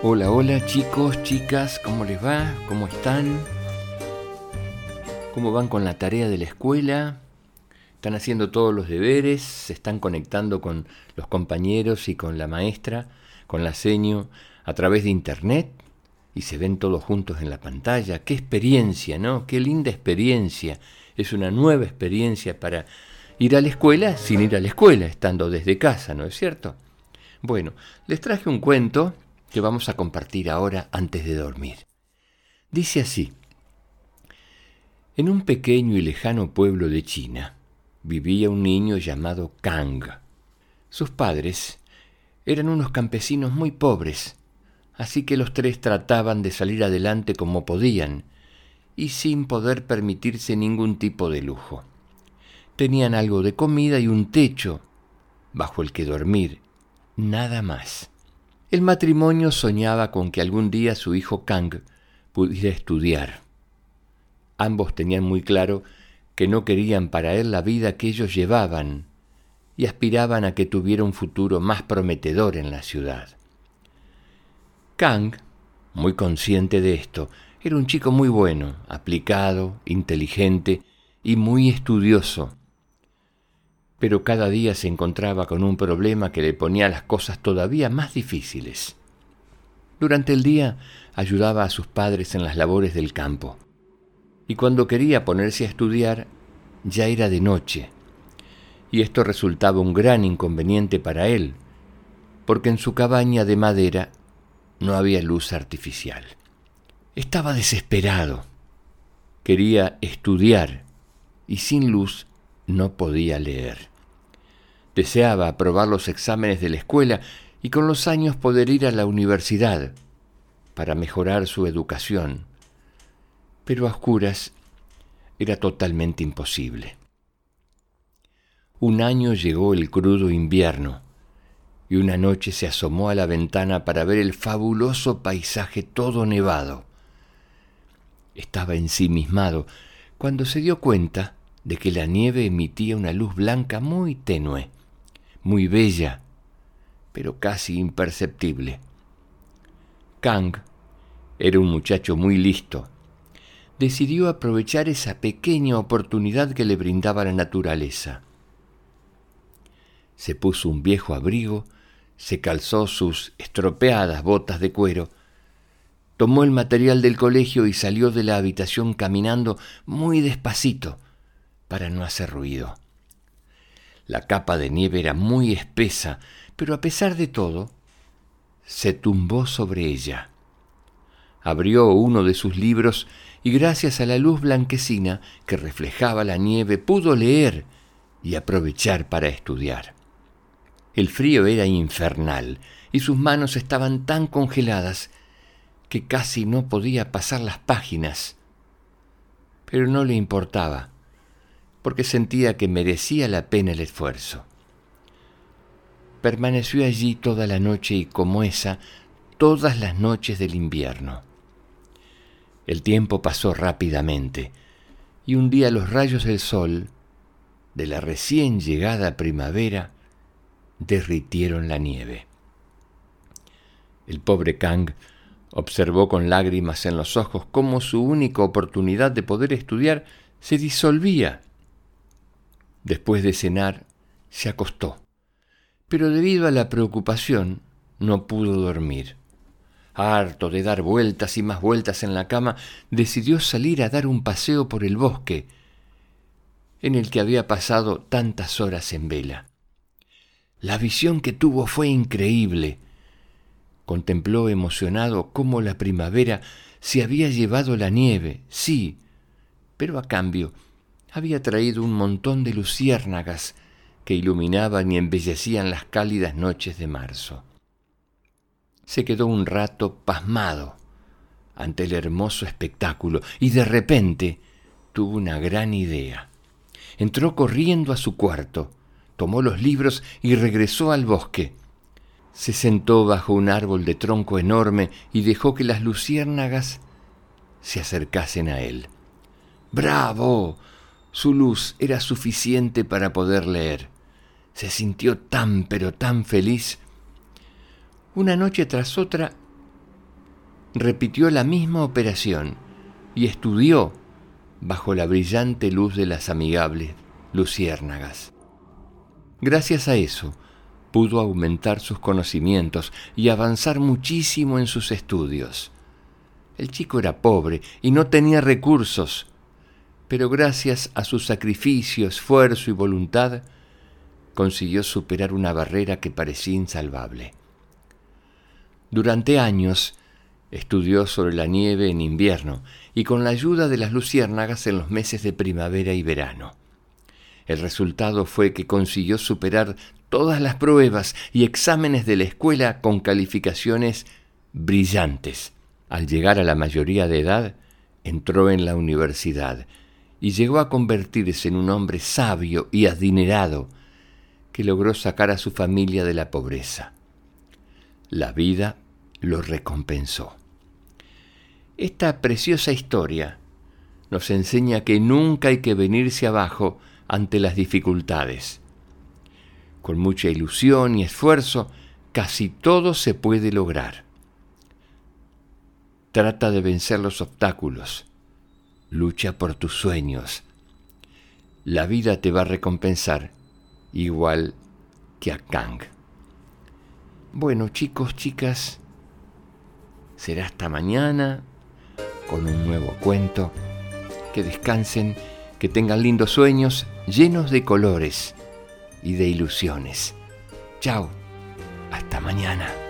Hola, hola chicos, chicas, ¿cómo les va? ¿Cómo están? ¿Cómo van con la tarea de la escuela? ¿Están haciendo todos los deberes? ¿Se están conectando con los compañeros y con la maestra, con la seño, a través de internet? Y se ven todos juntos en la pantalla. ¡Qué experiencia, ¿no? ¡Qué linda experiencia! Es una nueva experiencia para ir a la escuela sin ir a la escuela, estando desde casa, ¿no es cierto? Bueno, les traje un cuento que vamos a compartir ahora antes de dormir. Dice así, en un pequeño y lejano pueblo de China vivía un niño llamado Kang. Sus padres eran unos campesinos muy pobres, así que los tres trataban de salir adelante como podían y sin poder permitirse ningún tipo de lujo. Tenían algo de comida y un techo bajo el que dormir, nada más. El matrimonio soñaba con que algún día su hijo Kang pudiera estudiar. Ambos tenían muy claro que no querían para él la vida que ellos llevaban y aspiraban a que tuviera un futuro más prometedor en la ciudad. Kang, muy consciente de esto, era un chico muy bueno, aplicado, inteligente y muy estudioso, pero cada día se encontraba con un problema que le ponía las cosas todavía más difíciles. Durante el día ayudaba a sus padres en las labores del campo, y cuando quería ponerse a estudiar ya era de noche, y esto resultaba un gran inconveniente para él, porque en su cabaña de madera no había luz artificial. Estaba desesperado. Quería estudiar y sin luz no podía leer. Deseaba aprobar los exámenes de la escuela y con los años poder ir a la universidad para mejorar su educación. Pero a oscuras era totalmente imposible. Un año llegó el crudo invierno y una noche se asomó a la ventana para ver el fabuloso paisaje todo nevado. Estaba ensimismado cuando se dio cuenta de que la nieve emitía una luz blanca muy tenue, muy bella, pero casi imperceptible. Kang era un muchacho muy listo. Decidió aprovechar esa pequeña oportunidad que le brindaba la naturaleza. Se puso un viejo abrigo, se calzó sus estropeadas botas de cuero, tomó el material del colegio y salió de la habitación caminando muy despacito, para no hacer ruido. La capa de nieve era muy espesa, pero a pesar de todo, se tumbó sobre ella. Abrió uno de sus libros y gracias a la luz blanquecina que reflejaba la nieve pudo leer y aprovechar para estudiar. El frío era infernal y sus manos estaban tan congeladas que casi no podía pasar las páginas. Pero no le importaba porque sentía que merecía la pena el esfuerzo. Permaneció allí toda la noche y como esa, todas las noches del invierno. El tiempo pasó rápidamente y un día los rayos del sol de la recién llegada primavera derritieron la nieve. El pobre Kang observó con lágrimas en los ojos cómo su única oportunidad de poder estudiar se disolvía Después de cenar, se acostó, pero debido a la preocupación no pudo dormir. Harto de dar vueltas y más vueltas en la cama, decidió salir a dar un paseo por el bosque, en el que había pasado tantas horas en vela. La visión que tuvo fue increíble. Contempló emocionado cómo la primavera se había llevado la nieve, sí, pero a cambio había traído un montón de luciérnagas que iluminaban y embellecían las cálidas noches de marzo. Se quedó un rato pasmado ante el hermoso espectáculo y de repente tuvo una gran idea. Entró corriendo a su cuarto, tomó los libros y regresó al bosque. Se sentó bajo un árbol de tronco enorme y dejó que las luciérnagas se acercasen a él. ¡Bravo! Su luz era suficiente para poder leer. Se sintió tan pero tan feliz. Una noche tras otra repitió la misma operación y estudió bajo la brillante luz de las amigables luciérnagas. Gracias a eso, pudo aumentar sus conocimientos y avanzar muchísimo en sus estudios. El chico era pobre y no tenía recursos, pero gracias a su sacrificio, esfuerzo y voluntad, consiguió superar una barrera que parecía insalvable. Durante años estudió sobre la nieve en invierno y con la ayuda de las luciérnagas en los meses de primavera y verano. El resultado fue que consiguió superar todas las pruebas y exámenes de la escuela con calificaciones brillantes. Al llegar a la mayoría de edad, entró en la universidad y llegó a convertirse en un hombre sabio y adinerado que logró sacar a su familia de la pobreza. La vida lo recompensó. Esta preciosa historia nos enseña que nunca hay que venirse abajo ante las dificultades. Con mucha ilusión y esfuerzo, casi todo se puede lograr. Trata de vencer los obstáculos. Lucha por tus sueños. La vida te va a recompensar igual que a Kang. Bueno, chicos, chicas, será hasta mañana con un nuevo cuento. Que descansen, que tengan lindos sueños llenos de colores y de ilusiones. Chao, hasta mañana.